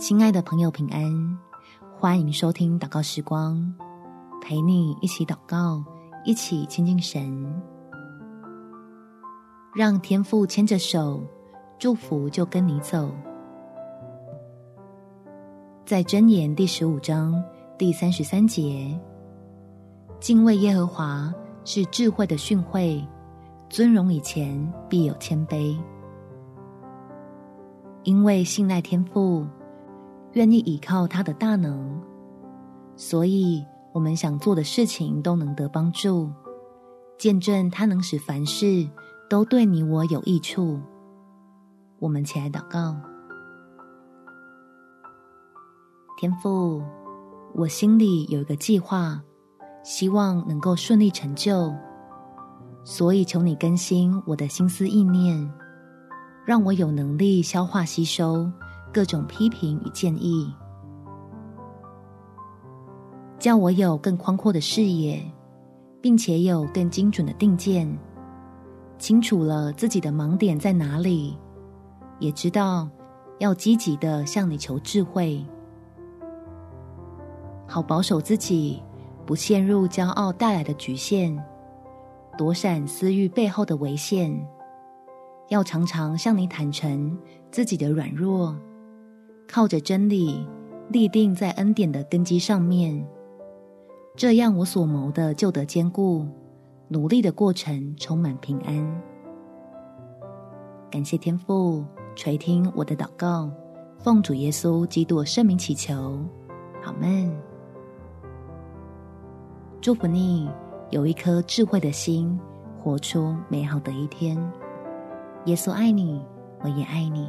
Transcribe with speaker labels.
Speaker 1: 亲爱的朋友，平安！欢迎收听祷告时光，陪你一起祷告，一起亲近神，让天父牵着手，祝福就跟你走。在箴言第十五章第三十三节，敬畏耶和华是智慧的训诲，尊荣以前必有谦卑。因为信赖天父，愿意倚靠他的大能，所以我们想做的事情都能得帮助，见证他能使凡事都对你我有益处。我们起来祷告，天父，我心里有一个计划，希望能够顺利成就，所以求你更新我的心思意念。让我有能力消化吸收各种批评与建议，叫我有更宽阔的视野，并且有更精准的定见，清楚了自己的盲点在哪里，也知道要积极的向你求智慧，好保守自己不陷入骄傲带来的局限，躲闪私欲背后的危险。要常常向你坦诚自己的软弱，靠着真理立定在恩典的根基上面，这样我所谋的就得坚固，努力的过程充满平安。感谢天父垂听我的祷告，奉主耶稣基督圣名祈求，阿们。祝福你有一颗智慧的心，活出美好的一天。耶稣爱你，我也爱你。